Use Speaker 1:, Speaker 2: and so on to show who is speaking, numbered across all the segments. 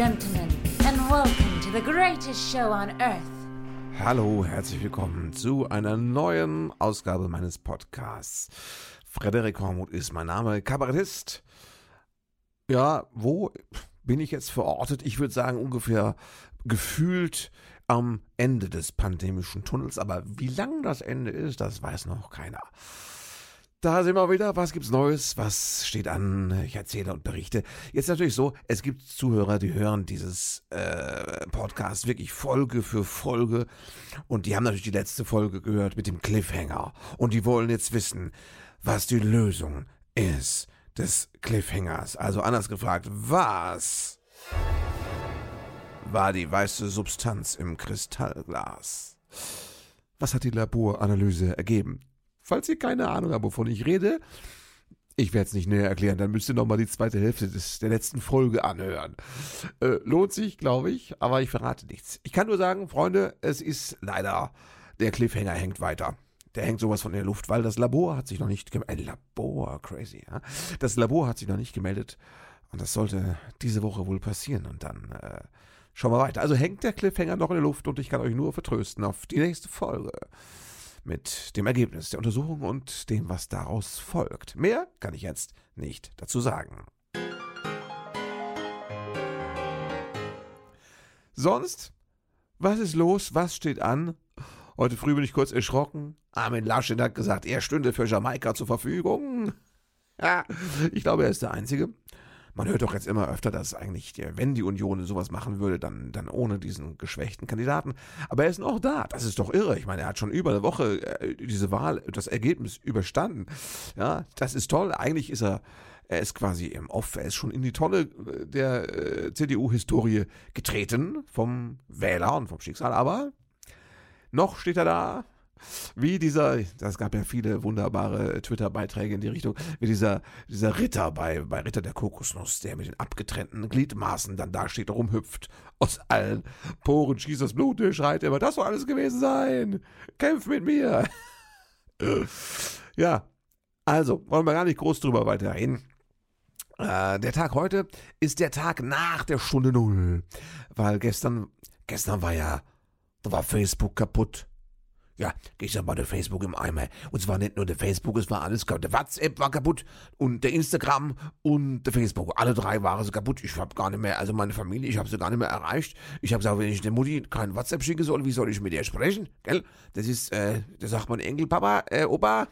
Speaker 1: gentlemen, and welcome to the greatest show on earth.
Speaker 2: Hallo, herzlich willkommen zu einer neuen Ausgabe meines Podcasts. Frederik Hormuth ist mein Name, Kabarettist. Ja, wo bin ich jetzt verortet? Ich würde sagen, ungefähr gefühlt am Ende des pandemischen Tunnels. Aber wie lang das Ende ist, das weiß noch keiner. Da sind wir wieder. Was gibt's Neues? Was steht an? Ich erzähle und berichte. Jetzt natürlich so, es gibt Zuhörer, die hören dieses äh, Podcast wirklich Folge für Folge. Und die haben natürlich die letzte Folge gehört mit dem Cliffhanger. Und die wollen jetzt wissen, was die Lösung ist des Cliffhangers. Also anders gefragt, was war die weiße Substanz im Kristallglas? Was hat die Laboranalyse ergeben? Falls ihr keine Ahnung habt, wovon ich rede, ich werde es nicht näher erklären, dann müsst ihr nochmal die zweite Hälfte des, der letzten Folge anhören. Äh, lohnt sich, glaube ich, aber ich verrate nichts. Ich kann nur sagen, Freunde, es ist leider, der Cliffhanger hängt weiter. Der hängt sowas von der Luft, weil das Labor hat sich noch nicht gemeldet. Ein Labor, crazy, ja. Das Labor hat sich noch nicht gemeldet und das sollte diese Woche wohl passieren und dann äh, schauen wir weiter. Also hängt der Cliffhanger noch in der Luft und ich kann euch nur vertrösten auf die nächste Folge mit dem Ergebnis der Untersuchung und dem, was daraus folgt. Mehr kann ich jetzt nicht dazu sagen. Sonst, was ist los? Was steht an? Heute früh bin ich kurz erschrocken. Armin Laschet hat gesagt, er stünde für Jamaika zur Verfügung. Ja, ich glaube, er ist der Einzige man hört doch jetzt immer öfter, dass eigentlich, wenn die Union sowas machen würde, dann, dann ohne diesen geschwächten Kandidaten. Aber er ist noch da. Das ist doch irre. Ich meine, er hat schon über eine Woche äh, diese Wahl, das Ergebnis überstanden. Ja, das ist toll. Eigentlich ist er, er ist quasi im Off, er ist schon in die Tonne äh, der äh, CDU-Historie getreten vom Wähler und vom Schicksal. Aber noch steht er da wie dieser, das gab ja viele wunderbare Twitter-Beiträge in die Richtung, wie dieser, dieser Ritter bei, bei Ritter der Kokosnuss, der mit den abgetrennten Gliedmaßen dann da steht, rumhüpft, aus allen Poren schießt das Blut, schreit immer, das soll alles gewesen sein, kämpf mit mir. ja, also, wollen wir gar nicht groß drüber weiterreden. Äh, der Tag heute ist der Tag nach der Stunde Null, weil gestern, gestern war ja, da war Facebook kaputt. Ja, gestern war der Facebook im Eimer. Und zwar nicht nur der Facebook, es war alles kaputt. Der WhatsApp war kaputt und der Instagram und der Facebook. Alle drei waren so kaputt. Ich habe gar nicht mehr, also meine Familie, ich habe sie gar nicht mehr erreicht. Ich habe gesagt, wenn ich der Mutti kein WhatsApp schicken soll, wie soll ich mit ihr sprechen? Gell? Das ist, äh, da sagt mein Enkel, Papa, äh, Opa,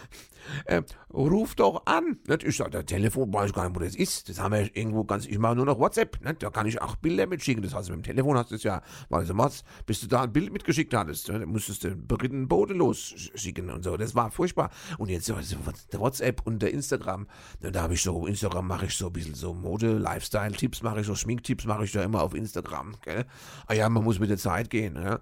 Speaker 2: äh, ruf doch an. Nicht? Ich sage, der Telefon weiß ich gar nicht, wo das ist. Das haben wir irgendwo ganz, ich mache nur noch WhatsApp. Nicht? Da kann ich auch Bilder mitschicken. Das heißt, mit dem Telefon hast du es ja, weil du was, bis du da ein Bild mitgeschickt hattest, ne? musstest du beritten Boote losschicken und so. Das war furchtbar. Und jetzt WhatsApp und Instagram, da habe ich so, Instagram mache ich so ein bisschen so Mode, Lifestyle-Tipps mache ich, so Schminktipps mache ich da immer auf Instagram. Gell? Ah ja, man muss mit der Zeit gehen. Ja?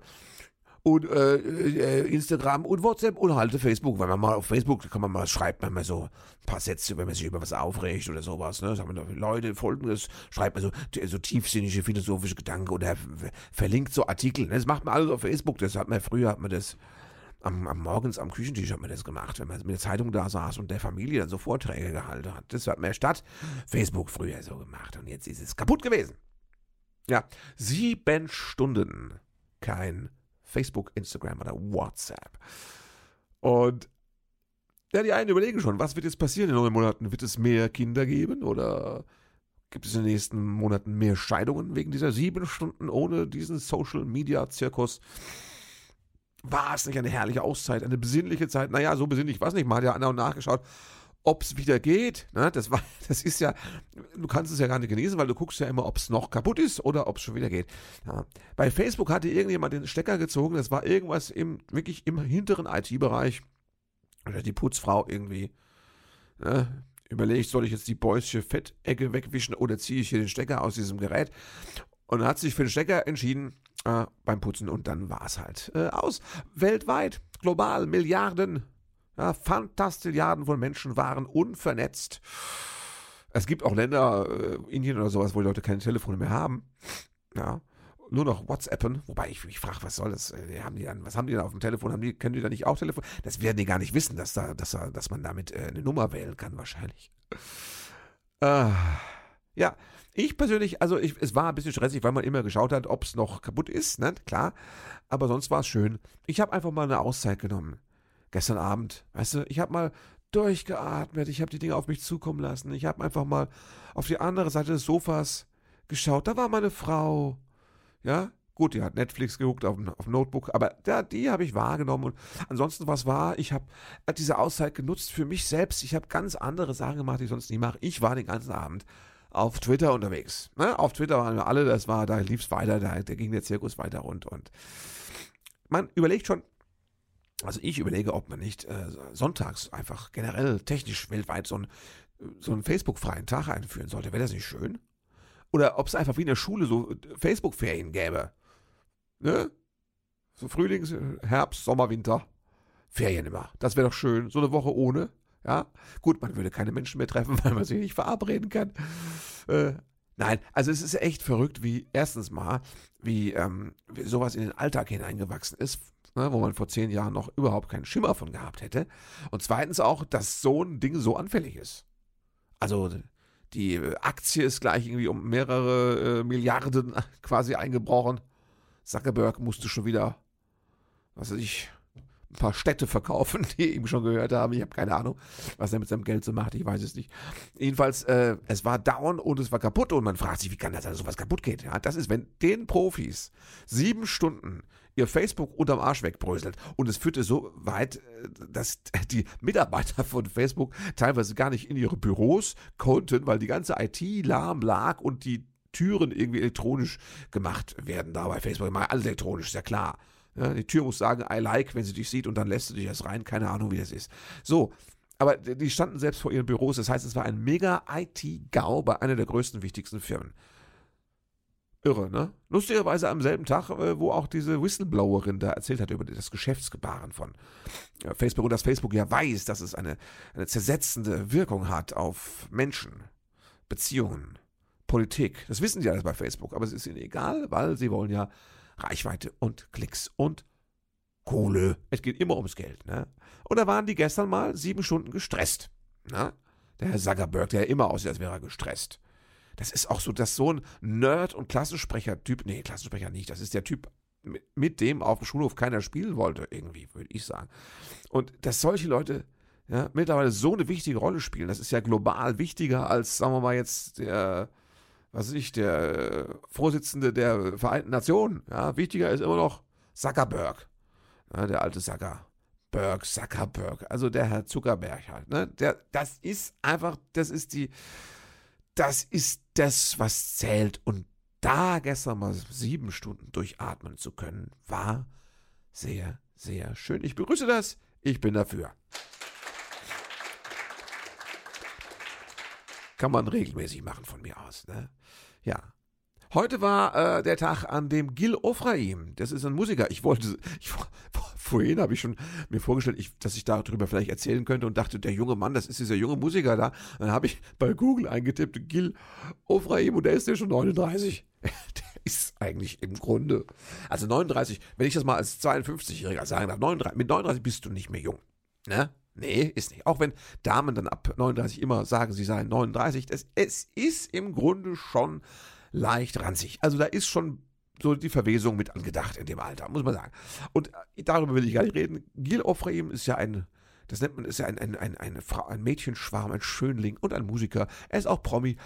Speaker 2: Und äh, äh, Instagram und WhatsApp und halt Facebook. Wenn man mal auf Facebook kann man mal schreibt man mal so ein paar Sätze, wenn man sich über was aufregt oder sowas. Ne? Sagen wir, Leute, folgendes, schreibt man so, so tiefsinnige philosophische Gedanken oder verlinkt so Artikel. Ne? Das macht man alles auf Facebook. Das hat man früher hat man das am, am morgens am Küchentisch hat man das gemacht, wenn man mit der Zeitung da saß und der Familie dann so Vorträge gehalten hat. Das hat man statt Facebook früher so gemacht und jetzt ist es kaputt gewesen. Ja, sieben Stunden kein Facebook, Instagram oder WhatsApp. Und ja, die einen überlegen schon, was wird jetzt passieren in neun Monaten? Wird es mehr Kinder geben oder gibt es in den nächsten Monaten mehr Scheidungen wegen dieser sieben Stunden ohne diesen Social Media Zirkus? War es nicht eine herrliche Auszeit, eine besinnliche Zeit? Naja, so besinnlich war es nicht. Man hat ja an nachgeschaut ob es wieder geht. Ne? Das, war, das ist ja, du kannst es ja gar nicht genießen, weil du guckst ja immer, ob es noch kaputt ist oder ob es schon wieder geht. Ja. Bei Facebook hatte irgendjemand den Stecker gezogen, das war irgendwas im, wirklich im hinteren IT-Bereich. Oder die Putzfrau irgendwie. Ne? Überlegt, soll ich jetzt die Bäusche Fettecke wegwischen oder ziehe ich hier den Stecker aus diesem Gerät? Und hat sich für den Stecker entschieden äh, beim Putzen und dann war es halt äh, aus. Weltweit, global, Milliarden ja, Fantastilliarden von Menschen waren unvernetzt. Es gibt auch Länder, äh, Indien oder sowas, wo die Leute keine Telefone mehr haben. Ja, nur noch WhatsAppen. Wobei ich mich frage, was soll das? Äh, haben die dann, was haben die da auf dem Telefon? Haben die, können die da nicht auch Telefon? Das werden die gar nicht wissen, dass da, dass, dass man damit äh, eine Nummer wählen kann, wahrscheinlich. Ah, Ja, ich persönlich, also ich, es war ein bisschen stressig, weil man immer geschaut hat, ob es noch kaputt ist, ne? Klar. Aber sonst war es schön. Ich habe einfach mal eine Auszeit genommen. Gestern Abend, weißt du, ich habe mal durchgeatmet, ich habe die Dinge auf mich zukommen lassen. Ich habe einfach mal auf die andere Seite des Sofas geschaut. Da war meine Frau. Ja, gut, die hat Netflix geguckt auf, auf Notebook, aber ja, die habe ich wahrgenommen. Und ansonsten, was war, ich habe diese Auszeit genutzt für mich selbst. Ich habe ganz andere Sachen gemacht, die ich sonst nie mache. Ich war den ganzen Abend auf Twitter unterwegs. Ne? Auf Twitter waren wir alle, das war, da lief es weiter, da, da ging der Zirkus weiter rund. Und man überlegt schon, also ich überlege, ob man nicht äh, sonntags einfach generell technisch weltweit so, ein, so einen Facebook-freien Tag einführen sollte. Wäre das nicht schön? Oder ob es einfach wie in der Schule so Facebook-Ferien gäbe. Ne? So Frühlings, Herbst, Sommer, Winter. Ferien immer. Das wäre doch schön. So eine Woche ohne. Ja, gut, man würde keine Menschen mehr treffen, weil man sich nicht verabreden kann. Äh, nein, also es ist echt verrückt, wie erstens mal, wie, ähm, wie sowas in den Alltag hineingewachsen ist, ne, wo man vor zehn Jahren noch überhaupt keinen Schimmer von gehabt hätte. Und zweitens auch, dass so ein Ding so anfällig ist. Also die Aktie ist gleich irgendwie um mehrere äh, Milliarden quasi eingebrochen. Zuckerberg musste schon wieder, was weiß ich, ein paar Städte verkaufen, die ihm schon gehört haben. Ich habe keine Ahnung, was er mit seinem Geld so macht. Ich weiß es nicht. Jedenfalls, äh, es war down und es war kaputt und man fragt sich, wie kann das dass sowas kaputt geht? Ja, das ist, wenn den Profis sieben Stunden ihr Facebook unterm Arsch wegbröselt. Und es führte so weit, äh, dass die Mitarbeiter von Facebook teilweise gar nicht in ihre Büros konnten, weil die ganze IT lahm lag und die Türen irgendwie elektronisch gemacht werden da bei Facebook. Mal alles elektronisch, ist ja klar. Ja, die Tür muss sagen, I like, wenn sie dich sieht und dann lässt du dich erst rein. Keine Ahnung, wie das ist. So. Aber die standen selbst vor ihren Büros. Das heißt, es war ein mega IT-GAU bei einer der größten, wichtigsten Firmen. Irre, ne? Lustigerweise am selben Tag, äh, wo auch diese Whistleblowerin da erzählt hat über das Geschäftsgebaren von Facebook und dass Facebook ja weiß, dass es eine, eine zersetzende Wirkung hat auf Menschen, Beziehungen, Politik. Das wissen sie alles bei Facebook, aber es ist ihnen egal, weil sie wollen ja Reichweite und Klicks und Kohle. Es geht immer ums Geld. Ne? Und da waren die gestern mal sieben Stunden gestresst. Ne? Der Herr Zuckerberg, der immer aussieht, als wäre er gestresst. Das ist auch so, dass so ein Nerd- und Klassensprecher-Typ, nee, Klassensprecher nicht, das ist der Typ, mit dem auf dem Schulhof keiner spielen wollte, irgendwie, würde ich sagen. Und dass solche Leute ja, mittlerweile so eine wichtige Rolle spielen, das ist ja global wichtiger als, sagen wir mal jetzt, der was weiß ich, der äh, Vorsitzende der Vereinten Nationen. Ja, wichtiger ist immer noch Zuckerberg. Ja, der alte Zuckerberg, Zuckerberg, also der Herr Zuckerberg halt. Ne? Der, das ist einfach, das ist die, das ist das, was zählt. Und da gestern mal sieben Stunden durchatmen zu können, war sehr, sehr schön. Ich begrüße das. Ich bin dafür. Kann man regelmäßig machen von mir aus. Ne? Ja. Heute war äh, der Tag, an dem Gil Ofraim, das ist ein Musiker, ich wollte, ich, vorhin habe ich schon mir vorgestellt, ich, dass ich darüber vielleicht erzählen könnte und dachte, der junge Mann, das ist dieser junge Musiker da. dann habe ich bei Google eingetippt, Gil Ofraim und der ist ja schon 39. der ist eigentlich im Grunde, also 39, wenn ich das mal als 52-Jähriger sagen darf, 39, mit 39 bist du nicht mehr jung. Ne? Nee, ist nicht. Auch wenn Damen dann ab 39 immer sagen, sie seien 39, das, es ist im Grunde schon leicht ranzig. Also da ist schon so die Verwesung mit angedacht in dem Alter, muss man sagen. Und äh, darüber will ich gar nicht reden. Gil Ofraim ist ja ein, das nennt man, ist ja ein, ein, ein, eine ein Mädchenschwarm, ein Schönling und ein Musiker. Er ist auch Promi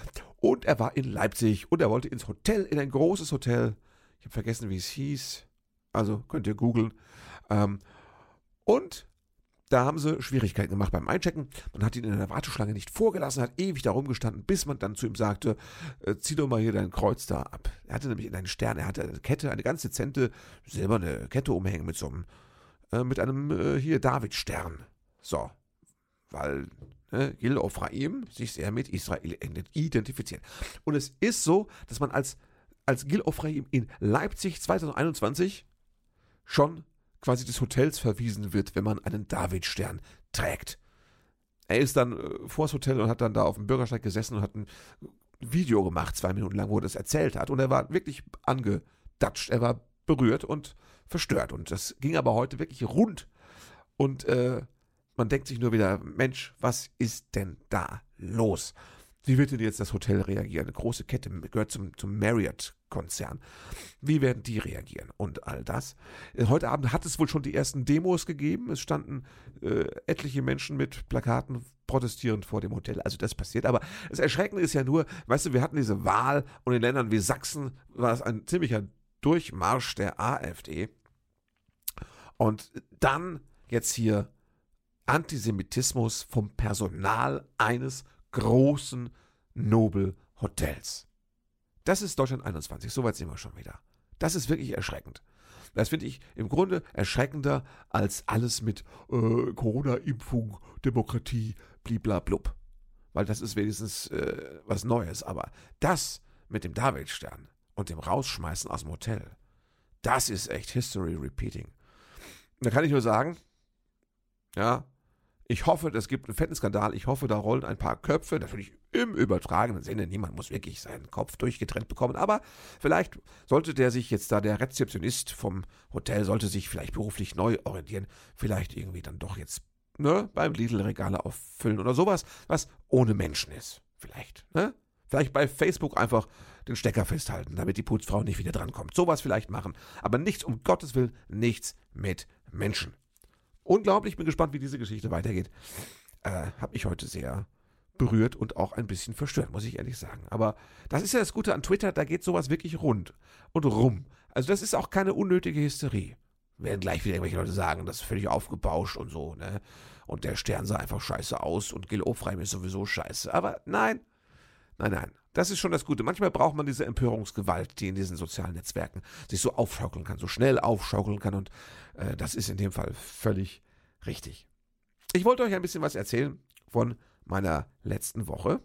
Speaker 2: und er war in Leipzig und er wollte ins Hotel, in ein großes Hotel. Ich habe vergessen, wie es hieß. Also könnt ihr googeln. Ähm, und da haben sie Schwierigkeiten gemacht beim Einchecken. Man hat ihn in der Warteschlange nicht vorgelassen, hat ewig da rumgestanden, bis man dann zu ihm sagte, äh, zieh doch mal hier dein Kreuz da ab. Er hatte nämlich in einen Stern, er hatte eine Kette, eine ganz dezente silberne Kette umhängen mit so einem, äh, mit einem äh, hier David-Stern. So. Weil ne, Gil Ophraim sich sehr mit Israel identifiziert. Und es ist so, dass man als, als Gil Ophraim in Leipzig 2021 schon quasi des Hotels verwiesen wird, wenn man einen Davidstern trägt. Er ist dann äh, vors Hotel und hat dann da auf dem Bürgersteig gesessen und hat ein Video gemacht, zwei Minuten lang, wo er das erzählt hat. Und er war wirklich angedatscht, er war berührt und verstört. Und das ging aber heute wirklich rund. Und äh, man denkt sich nur wieder, Mensch, was ist denn da los? Wie wird denn jetzt das Hotel reagieren? Eine große Kette gehört zum, zum Marriott-Konzern. Wie werden die reagieren? Und all das. Äh, heute Abend hat es wohl schon die ersten Demos gegeben. Es standen äh, etliche Menschen mit Plakaten protestierend vor dem Hotel. Also das passiert. Aber das Erschreckende ist ja nur, weißt du, wir hatten diese Wahl und in Ländern wie Sachsen war es ein ziemlicher Durchmarsch der AfD. Und dann jetzt hier Antisemitismus vom Personal eines großen Nobel-Hotels. Das ist Deutschland 21, soweit sind wir schon wieder. Das ist wirklich erschreckend. Das finde ich im Grunde erschreckender als alles mit äh, Corona-Impfung, Demokratie, bliblablub. Weil das ist wenigstens äh, was Neues. Aber das mit dem Davidstern und dem Rausschmeißen aus dem Hotel, das ist echt History Repeating. Da kann ich nur sagen, ja, ich hoffe, es gibt einen fetten Skandal. Ich hoffe, da rollen ein paar Köpfe, natürlich im übertragenen Sinne. Niemand muss wirklich seinen Kopf durchgetrennt bekommen. Aber vielleicht sollte der sich jetzt da, der Rezeptionist vom Hotel, sollte sich vielleicht beruflich neu orientieren. Vielleicht irgendwie dann doch jetzt ne, beim Lidl-Regale auffüllen oder sowas, was ohne Menschen ist. Vielleicht. Ne? Vielleicht bei Facebook einfach den Stecker festhalten, damit die Putzfrau nicht wieder drankommt. Sowas vielleicht machen. Aber nichts, um Gottes Willen, nichts mit Menschen unglaublich. Bin gespannt, wie diese Geschichte weitergeht. Äh, hat mich heute sehr berührt und auch ein bisschen verstört, muss ich ehrlich sagen. Aber das ist ja das Gute an Twitter, da geht sowas wirklich rund und rum. Also das ist auch keine unnötige Hysterie. Werden gleich wieder irgendwelche Leute sagen, das ist völlig aufgebauscht und so, ne? Und der Stern sah einfach scheiße aus und Gil Ofreim ist sowieso scheiße. Aber nein, nein, nein. Das ist schon das Gute. Manchmal braucht man diese Empörungsgewalt, die in diesen sozialen Netzwerken sich so aufschaukeln kann, so schnell aufschaukeln kann. Und äh, das ist in dem Fall völlig richtig. Ich wollte euch ein bisschen was erzählen von meiner letzten Woche.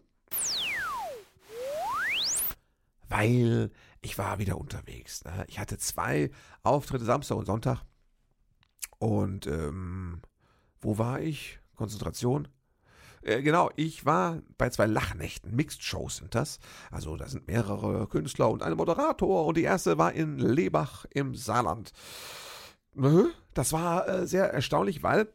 Speaker 2: Weil ich war wieder unterwegs. Ne? Ich hatte zwei Auftritte, Samstag und Sonntag. Und ähm, wo war ich? Konzentration. Äh, genau, ich war bei zwei Lachnächten, Mixed Shows sind das. Also da sind mehrere Künstler und ein Moderator und die erste war in Lebach im Saarland. Das war äh, sehr erstaunlich, weil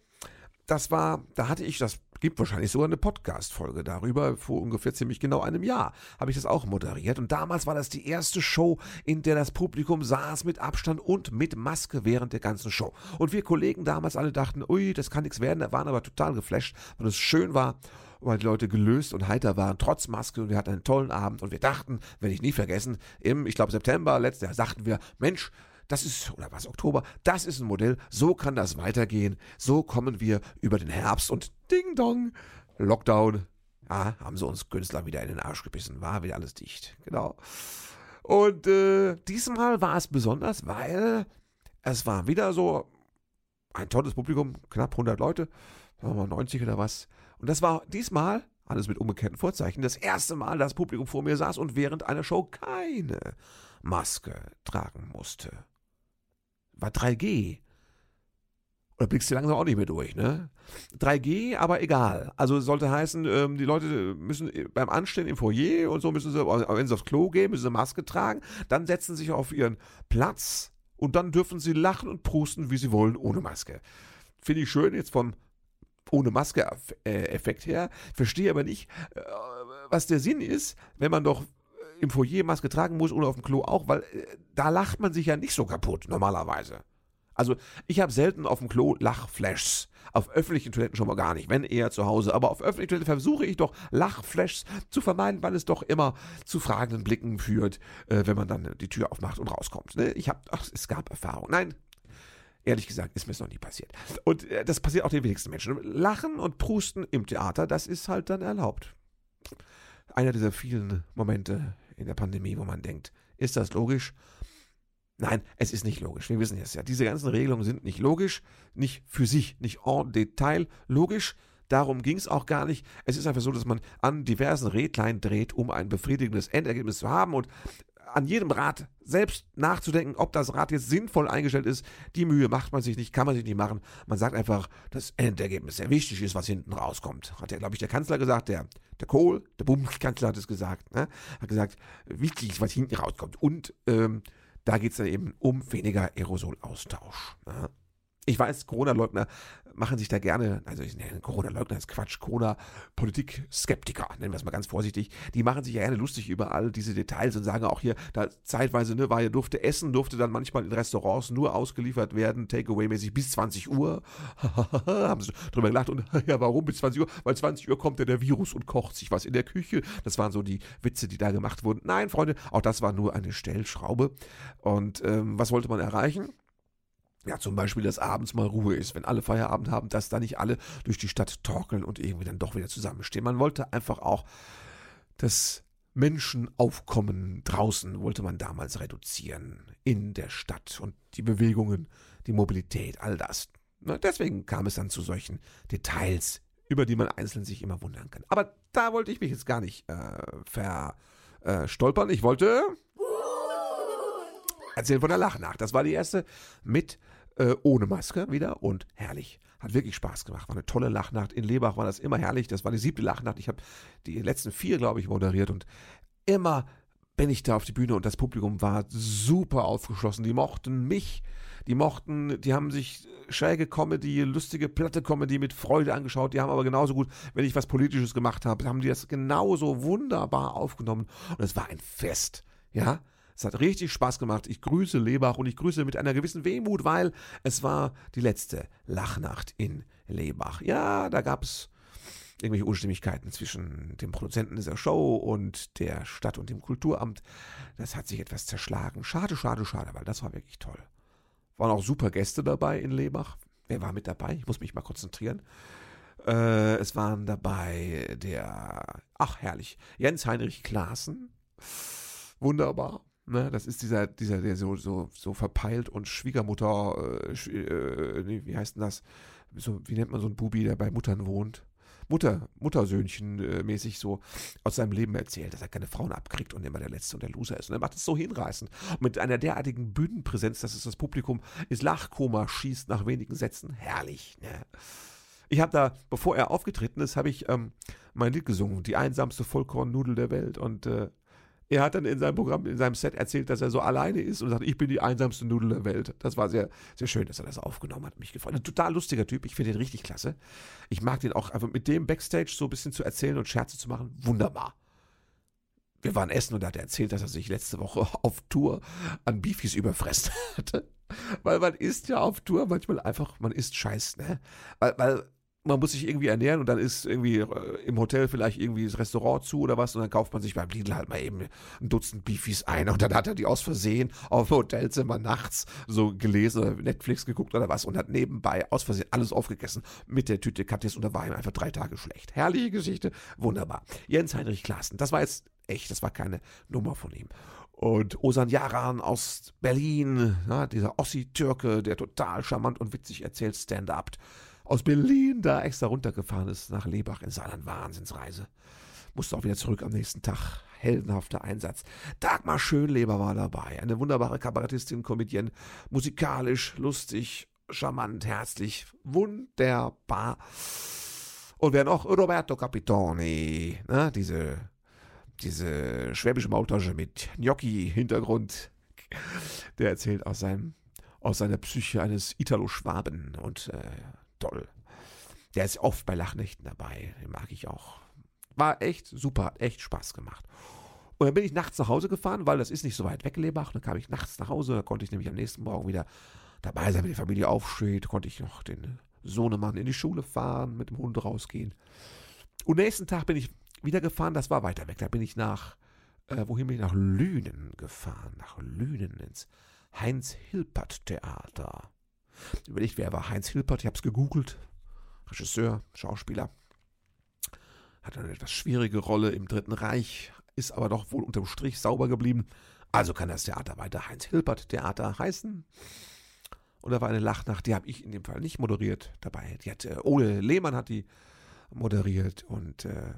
Speaker 2: das war, da hatte ich, das gibt wahrscheinlich sogar eine Podcast-Folge darüber, vor ungefähr ziemlich genau einem Jahr habe ich das auch moderiert. Und damals war das die erste Show, in der das Publikum saß mit Abstand und mit Maske während der ganzen Show. Und wir Kollegen damals alle dachten, ui, das kann nichts werden, waren aber total geflasht, weil es schön war weil die Leute gelöst und heiter waren, trotz Maske und wir hatten einen tollen Abend und wir dachten, werde ich nie vergessen, im, ich glaube September letztes Jahr sagten wir, Mensch, das ist, oder was, Oktober, das ist ein Modell, so kann das weitergehen, so kommen wir über den Herbst und Ding Dong, Lockdown, ja, haben sie uns Künstler wieder in den Arsch gebissen, war wieder alles dicht, genau. Und äh, diesmal war es besonders, weil es war wieder so ein tolles Publikum, knapp 100 Leute, sagen wir mal 90 oder was. Und das war diesmal, alles mit umgekehrten Vorzeichen, das erste Mal, dass das Publikum vor mir saß und während einer Show keine Maske tragen musste war 3G. Oder blickst du langsam auch nicht mehr durch, ne? 3G, aber egal. Also sollte heißen, ähm, die Leute müssen beim Anstehen im Foyer und so müssen sie, wenn sie aufs Klo gehen, müssen sie Maske tragen, dann setzen sie sich auf ihren Platz und dann dürfen sie lachen und prusten, wie sie wollen, ohne Maske. Finde ich schön jetzt vom ohne Maske-Effekt her. Verstehe aber nicht, äh, was der Sinn ist, wenn man doch im Foyer Maske tragen muss oder auf dem Klo auch, weil äh, da lacht man sich ja nicht so kaputt normalerweise. Also ich habe selten auf dem Klo Lachflashs. Auf öffentlichen Toiletten schon mal gar nicht, wenn eher zu Hause. Aber auf öffentlichen Toiletten versuche ich doch Lachflashs zu vermeiden, weil es doch immer zu fragenden Blicken führt, äh, wenn man dann die Tür aufmacht und rauskommt. Ne? Ich habe, es gab Erfahrung. Nein, Ehrlich gesagt, ist mir es noch nie passiert. Und äh, das passiert auch den wenigsten Menschen. Lachen und Prusten im Theater, das ist halt dann erlaubt. Einer dieser vielen Momente in der Pandemie, wo man denkt, ist das logisch? Nein, es ist nicht logisch. Wir wissen es ja. Diese ganzen Regelungen sind nicht logisch, nicht für sich, nicht en Detail logisch. Darum ging es auch gar nicht. Es ist einfach so, dass man an diversen Rädlein dreht, um ein befriedigendes Endergebnis zu haben. Und an jedem Rad selbst nachzudenken, ob das Rad jetzt sinnvoll eingestellt ist. Die Mühe macht man sich nicht, kann man sich nicht machen. Man sagt einfach, das Endergebnis sehr wichtig ist, was hinten rauskommt. Hat ja, glaube ich, der Kanzler gesagt, der, der Kohl, der Bundeskanzler hat es gesagt, ne? hat gesagt, wichtig ist, was hinten rauskommt. Und ähm, da geht es dann eben um weniger Aerosolaustausch. Ne? Ich weiß, Corona-Leugner machen sich da gerne, also ich nenne Corona-Leugner ist Quatsch, Corona-Politik-Skeptiker, nennen wir es mal ganz vorsichtig, die machen sich ja gerne lustig über all diese Details und sagen auch hier, da zeitweise, ne, war ja, durfte Essen, durfte dann manchmal in Restaurants nur ausgeliefert werden, Takeaway-mäßig bis 20 Uhr. Haben sie drüber gelacht und ja, warum bis 20 Uhr? Weil 20 Uhr kommt ja der Virus und kocht sich was in der Küche. Das waren so die Witze, die da gemacht wurden. Nein, Freunde, auch das war nur eine Stellschraube. Und ähm, was wollte man erreichen? Ja, zum Beispiel, dass abends mal Ruhe ist, wenn alle Feierabend haben, dass da nicht alle durch die Stadt torkeln und irgendwie dann doch wieder zusammenstehen. Man wollte einfach auch das Menschenaufkommen draußen wollte man damals reduzieren in der Stadt und die Bewegungen, die Mobilität, all das. Deswegen kam es dann zu solchen Details, über die man einzeln sich immer wundern kann. Aber da wollte ich mich jetzt gar nicht äh, verstolpern. Äh, ich wollte erzählen von der Lachnacht. Das war die erste mit äh, ohne Maske wieder und herrlich. Hat wirklich Spaß gemacht. War eine tolle Lachnacht. In Lebach war das immer herrlich. Das war die siebte Lachnacht. Ich habe die letzten vier, glaube ich, moderiert und immer bin ich da auf die Bühne und das Publikum war super aufgeschlossen. Die mochten mich, die mochten, die haben sich schräge Comedy, lustige platte Comedy mit Freude angeschaut. Die haben aber genauso gut, wenn ich was Politisches gemacht habe, haben die das genauso wunderbar aufgenommen und es war ein Fest. Ja, es hat richtig Spaß gemacht. Ich grüße Lebach und ich grüße mit einer gewissen Wehmut, weil es war die letzte Lachnacht in Lebach. Ja, da gab es irgendwelche Unstimmigkeiten zwischen dem Produzenten dieser Show und der Stadt und dem Kulturamt. Das hat sich etwas zerschlagen. Schade, schade, schade, weil das war wirklich toll. Waren auch super Gäste dabei in Lebach. Wer war mit dabei? Ich muss mich mal konzentrieren. Äh, es waren dabei der, ach herrlich, Jens Heinrich Klaassen. Wunderbar. Ne, das ist dieser, dieser, der so, so, so verpeilt und Schwiegermutter, äh, äh, wie heißt denn das? So, wie nennt man so einen Bubi, der bei Muttern wohnt? Mutter, Muttersöhnchen äh, mäßig so aus seinem Leben erzählt, dass er keine Frauen abkriegt und immer der Letzte und der Loser ist. Und er macht es so hinreißend. Und mit einer derartigen Bühnenpräsenz, dass es das Publikum ins Lachkoma schießt nach wenigen Sätzen. Herrlich. Ne? Ich habe da, bevor er aufgetreten ist, habe ich ähm, mein Lied gesungen, die einsamste Vollkornnudel der Welt. Und äh, er hat dann in seinem Programm, in seinem Set erzählt, dass er so alleine ist und sagt, ich bin die einsamste Nudel der Welt. Das war sehr, sehr schön, dass er das aufgenommen hat. Mich gefreut. Ein total lustiger Typ. Ich finde den richtig klasse. Ich mag den auch einfach mit dem Backstage so ein bisschen zu erzählen und Scherze zu machen. Wunderbar. Wir waren essen und er hat erzählt, dass er sich letzte Woche auf Tour an Beefies überfressen hatte. Weil man isst ja auf Tour manchmal einfach, man isst Scheiß, ne? Weil, weil man muss sich irgendwie ernähren und dann ist irgendwie äh, im Hotel vielleicht irgendwie das Restaurant zu oder was und dann kauft man sich beim Lidl halt mal eben ein Dutzend Beefies ein und dann hat er die aus Versehen auf dem Hotelzimmer nachts so gelesen oder Netflix geguckt oder was und hat nebenbei aus Versehen alles aufgegessen mit der Tüte Katjes und da war ihm einfach drei Tage schlecht. Herrliche Geschichte, wunderbar. Jens Heinrich Klaassen, das war jetzt echt, das war keine Nummer von ihm. Und Osan Yaran aus Berlin, na, dieser Ossi-Türke, der total charmant und witzig erzählt, Stand-up aus Berlin da extra runtergefahren ist nach Lebach in seiner Wahnsinnsreise. Musste auch wieder zurück am nächsten Tag. Heldenhafter Einsatz. Dagmar Schönleber war dabei. Eine wunderbare Kabarettistin, Comedienne. Musikalisch, lustig, charmant, herzlich. Wunderbar. Und wer noch? Roberto Capitoni. Ne? Diese, diese schwäbische Maultasche mit Gnocchi-Hintergrund. Der erzählt aus seinem aus seiner Psyche eines Italo-Schwaben und äh, toll. Der ist oft bei Lachnächten dabei. Den mag ich auch. War echt super, hat echt Spaß gemacht. Und dann bin ich nachts nach Hause gefahren, weil das ist nicht so weit weg, Lebach. Dann kam ich nachts nach Hause, da konnte ich nämlich am nächsten Morgen wieder dabei sein, wenn die Familie aufsteht. Konnte ich noch den Sohnemann in die Schule fahren, mit dem Hund rausgehen. Und nächsten Tag bin ich wieder gefahren, das war weiter weg. Da bin ich nach, äh, wohin bin ich? Nach Lünen gefahren. Nach Lünen ins Heinz-Hilpert-Theater. Überlegt, wer war Heinz Hilpert? Ich habe es gegoogelt. Regisseur, Schauspieler. Hat eine etwas schwierige Rolle im Dritten Reich, ist aber doch wohl unterm Strich sauber geblieben. Also kann das Theater weiter Heinz Hilpert Theater heißen. Und da war eine Lachnacht, die habe ich in dem Fall nicht moderiert dabei. Die hat, äh, Ole Lehmann hat die moderiert und äh,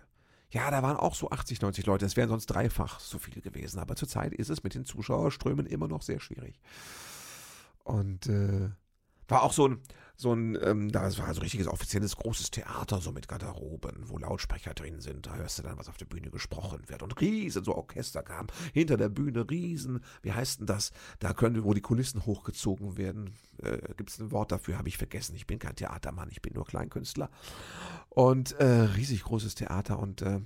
Speaker 2: ja, da waren auch so 80, 90 Leute. Es wären sonst dreifach so viele gewesen. Aber zurzeit ist es mit den Zuschauerströmen immer noch sehr schwierig. Und äh, War auch so ein, so ein, ähm, das war so ein richtiges offizielles großes Theater, so mit Garderoben, wo Lautsprecher drin sind. Da hörst du dann, was auf der Bühne gesprochen wird. Und riesen, so Orchester kam hinter der Bühne, riesen, wie heißt denn das? Da können, wo die Kulissen hochgezogen werden. Äh, Gibt es ein Wort dafür, habe ich vergessen. Ich bin kein Theatermann, ich bin nur Kleinkünstler. Und äh, riesig großes Theater und äh,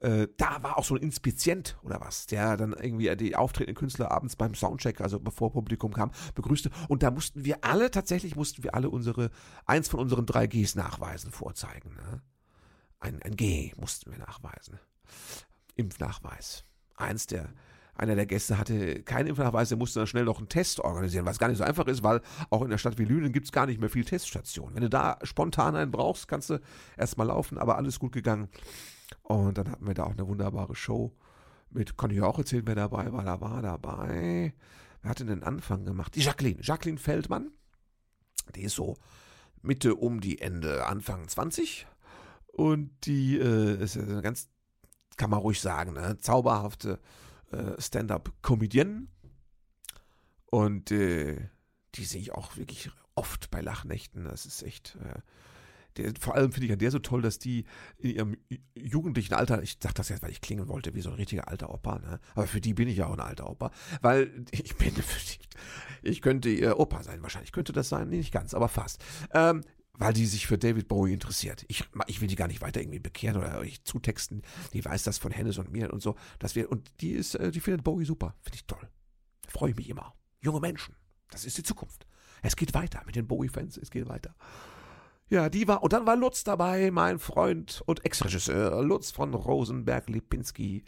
Speaker 2: äh, da war auch so ein Inspizient oder was, der dann irgendwie die auftretenden Künstler abends beim Soundcheck, also bevor Publikum kam, begrüßte. Und da mussten wir alle, tatsächlich mussten wir alle unsere, eins von unseren drei Gs nachweisen, vorzeigen. Ne? Ein, ein G mussten wir nachweisen. Impfnachweis. Eins der, einer der Gäste hatte keinen Impfnachweis, der musste dann schnell noch einen Test organisieren, was gar nicht so einfach ist, weil auch in der Stadt wie Lünen gibt es gar nicht mehr viel Teststationen. Wenn du da spontan einen brauchst, kannst du erstmal laufen, aber alles gut gegangen. Und dann hatten wir da auch eine wunderbare Show mit, kann ich auch erzählen, wer dabei war. Da war dabei, wer hat denn den Anfang gemacht? Die Jacqueline, Jacqueline Feldmann. Die ist so Mitte um die Ende, Anfang 20. Und die äh, ist eine ganz, kann man ruhig sagen, ne, zauberhafte äh, Stand-up-Comedienne. Und äh, die sehe ich auch wirklich oft bei Lachnächten. Das ist echt äh, der, vor allem finde ich an der so toll, dass die in ihrem jugendlichen Alter, ich sage das jetzt, weil ich klingen wollte wie so ein richtiger alter Opa, ne? aber für die bin ich ja auch ein alter Opa, weil ich bin, ich könnte ihr Opa sein, wahrscheinlich könnte das sein, nee, nicht ganz, aber fast. Ähm, weil die sich für David Bowie interessiert. Ich, ich will die gar nicht weiter irgendwie bekehren oder euch zutexten. Die weiß das von Hennes und mir und so, dass wir und die ist, äh, die findet Bowie super, finde ich toll. Freue ich mich immer. Junge Menschen, das ist die Zukunft. Es geht weiter mit den Bowie-Fans, es geht weiter. Ja, die war, und dann war Lutz dabei, mein Freund und Ex-Regisseur, Lutz von Rosenberg-Lipinski.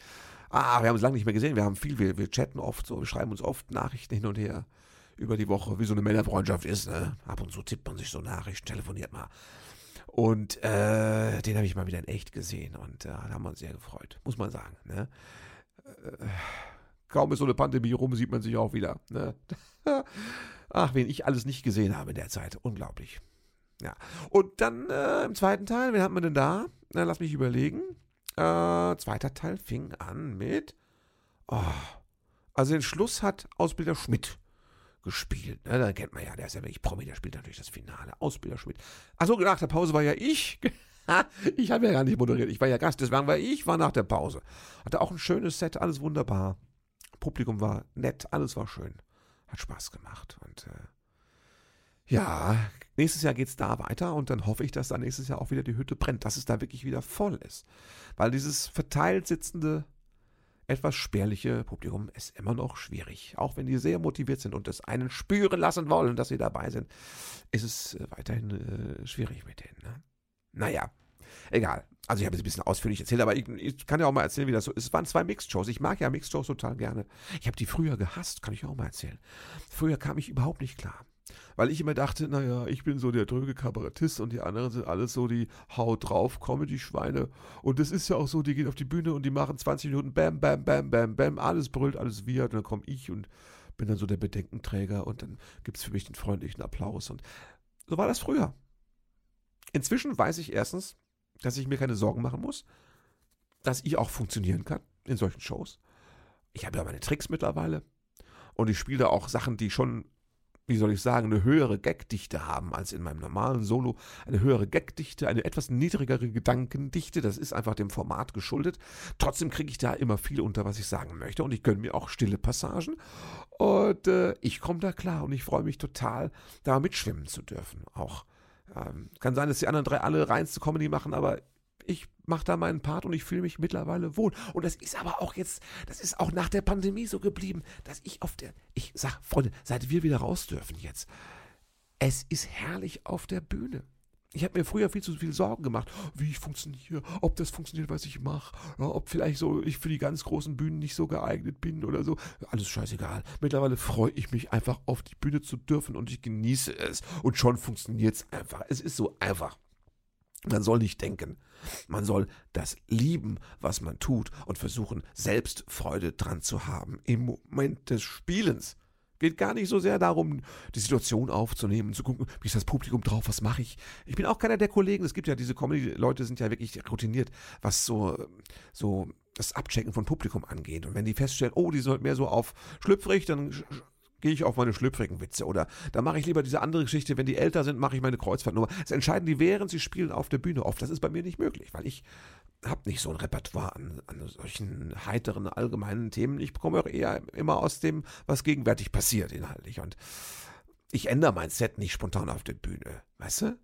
Speaker 2: Ah, wir haben uns lange nicht mehr gesehen, wir haben viel, wir, wir chatten oft so, wir schreiben uns oft Nachrichten hin und her über die Woche, wie so eine Männerfreundschaft ist, ne? Ab und zu tippt man sich so Nachrichten, telefoniert mal. Und äh, den habe ich mal wieder in echt gesehen und äh, da haben wir uns sehr gefreut, muss man sagen. Ne? Äh, kaum ist so eine Pandemie rum, sieht man sich auch wieder. Ne? Ach, wen ich alles nicht gesehen habe in der Zeit. Unglaublich. Ja. Und dann äh, im zweiten Teil, wen hat man denn da? Na, lass mich überlegen. Äh, zweiter Teil fing an mit. Oh, also den Schluss hat Ausbilder Schmidt gespielt. Ne? Da kennt man ja, der ist ja wirklich Promi, der spielt natürlich das Finale. Ausbilder Schmidt. Achso, nach der Pause war ja ich. ich habe ja gar nicht moderiert. Ich war ja Gast, deswegen war ich, war nach der Pause. Hatte auch ein schönes Set, alles wunderbar. Publikum war nett, alles war schön. Hat Spaß gemacht. Und äh, ja, nächstes Jahr geht es da weiter und dann hoffe ich, dass da nächstes Jahr auch wieder die Hütte brennt, dass es da wirklich wieder voll ist. Weil dieses verteilt sitzende, etwas spärliche Publikum ist immer noch schwierig. Auch wenn die sehr motiviert sind und es einen spüren lassen wollen, dass sie dabei sind, ist es äh, weiterhin äh, schwierig mit denen. Ne? Naja, egal. Also ich habe es ein bisschen ausführlich erzählt, aber ich, ich, kann ja auch mal erzählen, wie das so ist. Es waren zwei Mixed-Shows. Ich mag ja Mixed-Shows total gerne. Ich habe die früher gehasst, kann ich auch mal erzählen. Früher kam ich überhaupt nicht klar. Weil ich immer dachte, naja, ich bin so der dröge Kabarettist und die anderen sind alles so die Haut drauf, Comedy-Schweine. Und das ist ja auch so, die gehen auf die Bühne und die machen 20 Minuten Bam, Bam, Bam, Bam, Bam, alles brüllt, alles wiehert und dann komme ich und bin dann so der Bedenkenträger und dann gibt es für mich den freundlichen Applaus. Und so war das früher. Inzwischen weiß ich erstens, dass ich mir keine Sorgen machen muss, dass ich auch funktionieren kann in solchen Shows. Ich habe ja meine Tricks mittlerweile und ich spiele da auch Sachen, die schon wie soll ich sagen, eine höhere Gagdichte haben als in meinem normalen Solo. Eine höhere Gagdichte, eine etwas niedrigere Gedankendichte. Das ist einfach dem Format geschuldet. Trotzdem kriege ich da immer viel unter, was ich sagen möchte. Und ich gönne mir auch stille Passagen. Und äh, ich komme da klar und ich freue mich total, da mitschwimmen zu dürfen. Auch ähm, kann sein, dass die anderen drei alle reinste Comedy machen, aber ich mache da meinen Part und ich fühle mich mittlerweile wohl. Und das ist aber auch jetzt, das ist auch nach der Pandemie so geblieben, dass ich auf der, ich sag, Freunde, seit wir wieder raus dürfen jetzt, es ist herrlich auf der Bühne. Ich habe mir früher viel zu viel Sorgen gemacht, wie ich funktioniere, ob das funktioniert, was ich mache, ob vielleicht so ich für die ganz großen Bühnen nicht so geeignet bin oder so. Alles scheißegal. Mittlerweile freue ich mich einfach auf die Bühne zu dürfen und ich genieße es und schon funktioniert es einfach. Es ist so einfach. Man soll nicht denken. Man soll das lieben, was man tut und versuchen, selbst Freude dran zu haben im Moment des Spielens. Geht gar nicht so sehr darum, die Situation aufzunehmen, zu gucken, wie ist das Publikum drauf, was mache ich. Ich bin auch keiner der Kollegen, es gibt ja diese Comedy-Leute, sind ja wirklich routiniert, was so, so das Abchecken von Publikum angeht. Und wenn die feststellen, oh, die sind mehr so auf schlüpfrig, dann gehe ich auf meine schlüpfrigen Witze oder da mache ich lieber diese andere Geschichte, wenn die älter sind, mache ich meine Kreuzfahrtnummer. Das entscheiden die, während sie spielen auf der Bühne oft. Das ist bei mir nicht möglich, weil ich habe nicht so ein Repertoire an, an solchen heiteren, allgemeinen Themen. Ich bekomme auch eher immer aus dem, was gegenwärtig passiert inhaltlich. Und ich ändere mein Set nicht spontan auf der Bühne, weißt du?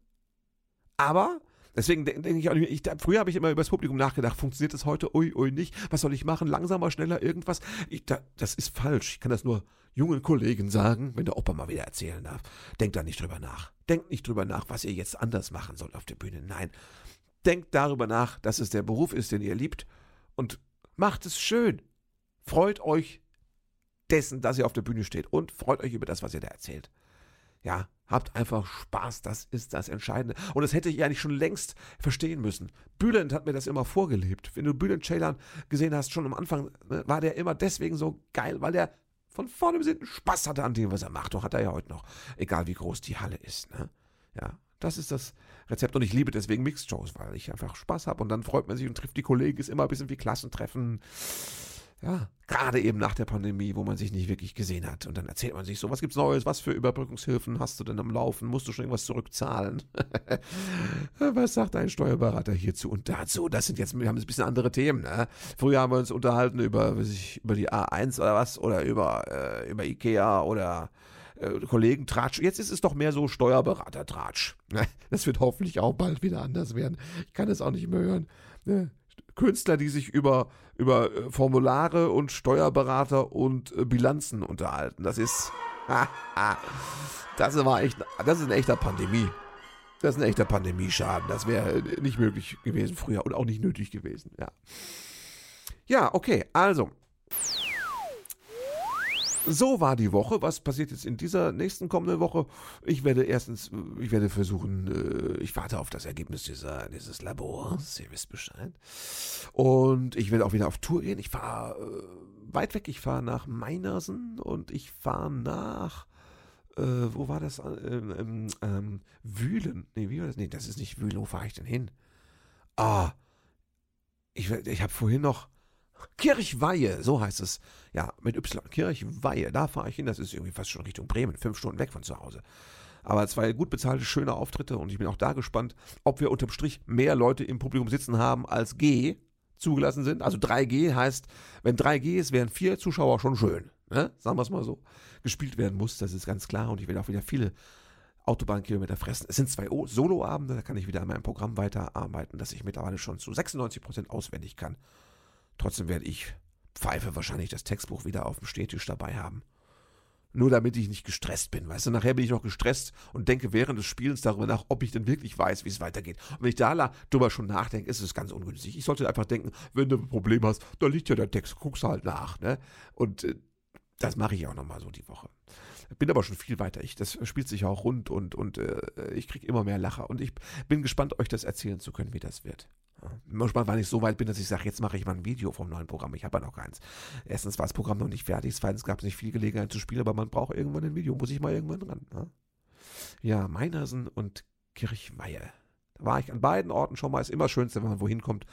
Speaker 2: Aber Deswegen denke ich auch nicht, ich, früher habe ich immer über das Publikum nachgedacht, funktioniert das heute, ui, ui, nicht, was soll ich machen, langsamer, schneller, irgendwas. Ich, da, das ist falsch, ich kann das nur jungen Kollegen sagen, wenn der Opa mal wieder erzählen darf. Denkt da nicht drüber nach. Denkt nicht drüber nach, was ihr jetzt anders machen sollt auf der Bühne. Nein, denkt darüber nach, dass es der Beruf ist, den ihr liebt und macht es schön. Freut euch dessen, dass ihr auf der Bühne steht und freut euch über das, was ihr da erzählt. Ja, habt einfach Spaß, das ist das Entscheidende. Und das hätte ich eigentlich schon längst verstehen müssen. Bülent hat mir das immer vorgelebt. Wenn du Bülent Ceylan gesehen hast, schon am Anfang, ne, war der immer deswegen so geil, weil der von vorne bis hinten Spaß hatte an dem, was er macht. Doch hat er ja heute noch. Egal wie groß die Halle ist. Ne? Ja, das ist das Rezept. Und ich liebe deswegen Mixed Shows, weil ich einfach Spaß habe. Und dann freut man sich und trifft die Kollegen. Ist immer ein bisschen wie Klassentreffen ja, gerade eben nach der Pandemie, wo man sich nicht wirklich gesehen hat. Und dann erzählt man sich so, was gibt's Neues, was für Überbrückungshilfen hast du denn am Laufen? Musst du schon irgendwas zurückzahlen? was sagt ein Steuerberater hierzu und dazu? Das sind jetzt, wir haben ein bisschen andere Themen. Ne? Früher haben wir uns unterhalten über, ich, über die A1 oder was, oder über, äh, über Ikea oder äh, Kollegen Tratsch. Jetzt ist es doch mehr so Steuerberater Tratsch. Das wird hoffentlich auch bald wieder anders werden. Ich kann es auch nicht mehr hören. Ne? Künstler, die sich über, über äh, Formulare und Steuerberater und äh, Bilanzen unterhalten. Das ist. das war echt. Das ist ein echter Pandemie. Das ist ein echter Pandemieschaden. Das wäre äh, nicht möglich gewesen früher und auch nicht nötig gewesen. Ja. Ja, okay. Also, so war die Woche. Was passiert jetzt in dieser nächsten kommenden Woche? Ich werde erstens, ich werde versuchen, äh, ich warte auf das Ergebnis dieser, dieses Labors, ihr wisst Bescheid. Und ich werde auch wieder auf Tour gehen. Ich fahre äh, weit weg, ich fahre nach Meinersen und ich fahre nach, äh, wo war das? Ähm, ähm, ähm, Wühlen. Nee, wie war das? Nee, das ist nicht Wühlen. Wo fahre ich denn hin? Ah, ich, ich habe vorhin noch Kirchweihe, so heißt es. Ja, mit Y. Kirchweihe, da fahre ich hin. Das ist irgendwie fast schon Richtung Bremen, fünf Stunden weg von zu Hause. Aber zwei gut bezahlte, schöne Auftritte und ich bin auch da gespannt, ob wir unterm Strich mehr Leute im Publikum sitzen haben als G zugelassen sind. Also 3G heißt, wenn 3G ist, wären vier Zuschauer schon schön. Ne? Sagen wir es mal so. Gespielt werden muss, das ist ganz klar und ich werde auch wieder viele Autobahnkilometer fressen. Es sind zwei Soloabende, da kann ich wieder an meinem Programm weiterarbeiten, das ich mittlerweile schon zu 96 Prozent auswendig kann. Trotzdem werde ich Pfeife wahrscheinlich das Textbuch wieder auf dem Stehtisch dabei haben. Nur damit ich nicht gestresst bin. Weißt du, nachher bin ich noch gestresst und denke während des Spielens darüber nach, ob ich denn wirklich weiß, wie es weitergeht. Und wenn ich da drüber schon nachdenke, ist es ganz ungünstig. Ich sollte einfach denken, wenn du ein Problem hast, da liegt ja der Text, guckst halt nach. Ne? Und äh, das mache ich auch nochmal so die Woche. Bin aber schon viel weiter. Ich, das spielt sich auch rund und, und äh, ich kriege immer mehr Lacher. Und ich bin gespannt, euch das erzählen zu können, wie das wird. Manchmal, weil ich so weit bin, dass ich sage, jetzt mache ich mal ein Video vom neuen Programm. Ich habe ja noch keins. Erstens war das Programm noch nicht fertig, zweitens gab es nicht viel Gelegenheit zu spielen, aber man braucht irgendwann ein Video, muss ich mal irgendwann ran. Ne? Ja, Meinersen und Kirchweihe. Da war ich an beiden Orten schon mal. Ist immer Schönste, wenn man wohin kommt,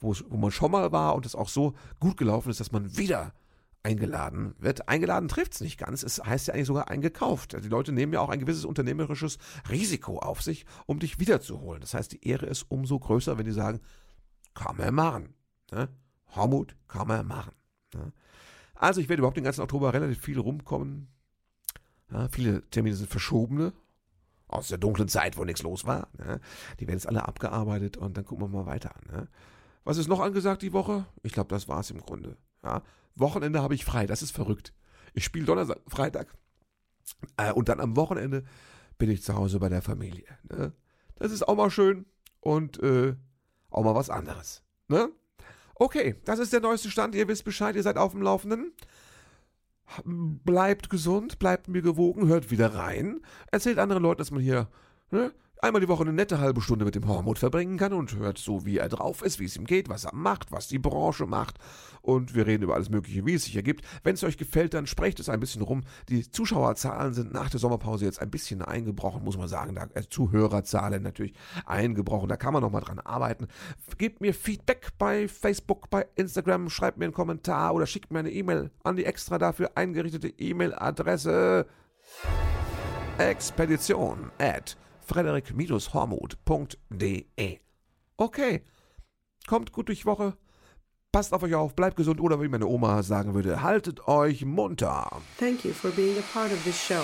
Speaker 2: wo man schon mal war und es auch so gut gelaufen ist, dass man wieder eingeladen wird. Eingeladen trifft es nicht ganz. Es heißt ja eigentlich sogar eingekauft. Die Leute nehmen ja auch ein gewisses unternehmerisches Risiko auf sich, um dich wiederzuholen. Das heißt, die Ehre ist umso größer, wenn die sagen, kann man machen. Ne? Hormut kann man machen. Ne? Also ich werde überhaupt den ganzen Oktober relativ viel rumkommen. Ja, viele Termine sind verschobene. Aus der dunklen Zeit, wo nichts los war. Ne? Die werden jetzt alle abgearbeitet und dann gucken wir mal weiter an. Ne? Was ist noch angesagt die Woche? Ich glaube, das war es im Grunde. Ja? Wochenende habe ich frei, das ist verrückt. Ich spiele Donnerstag, Freitag. Äh, und dann am Wochenende bin ich zu Hause bei der Familie. Ne? Das ist auch mal schön und äh, auch mal was anderes. Ne? Okay, das ist der neueste Stand. Ihr wisst Bescheid, ihr seid auf dem Laufenden. Bleibt gesund, bleibt mir gewogen, hört wieder rein. Erzählt anderen Leuten, dass man hier ne, einmal die Woche eine nette halbe Stunde mit dem Hormut verbringen kann und hört so, wie er drauf ist, wie es ihm geht, was er macht, was die Branche macht. Und wir reden über alles Mögliche, wie es sich ergibt. Wenn es euch gefällt, dann sprecht es ein bisschen rum. Die Zuschauerzahlen sind nach der Sommerpause jetzt ein bisschen eingebrochen, muss man sagen. Da, äh, Zuhörerzahlen natürlich eingebrochen. Da kann man nochmal dran arbeiten. Gebt mir Feedback bei Facebook, bei Instagram, schreibt mir einen Kommentar oder schickt mir eine E-Mail an die extra dafür eingerichtete E-Mail-Adresse expedition at frederik-hormuth.de. Okay, kommt gut durch die Woche, passt auf euch auf, bleibt gesund oder wie meine Oma sagen würde, haltet euch munter.
Speaker 3: Thank you for being a part of this show.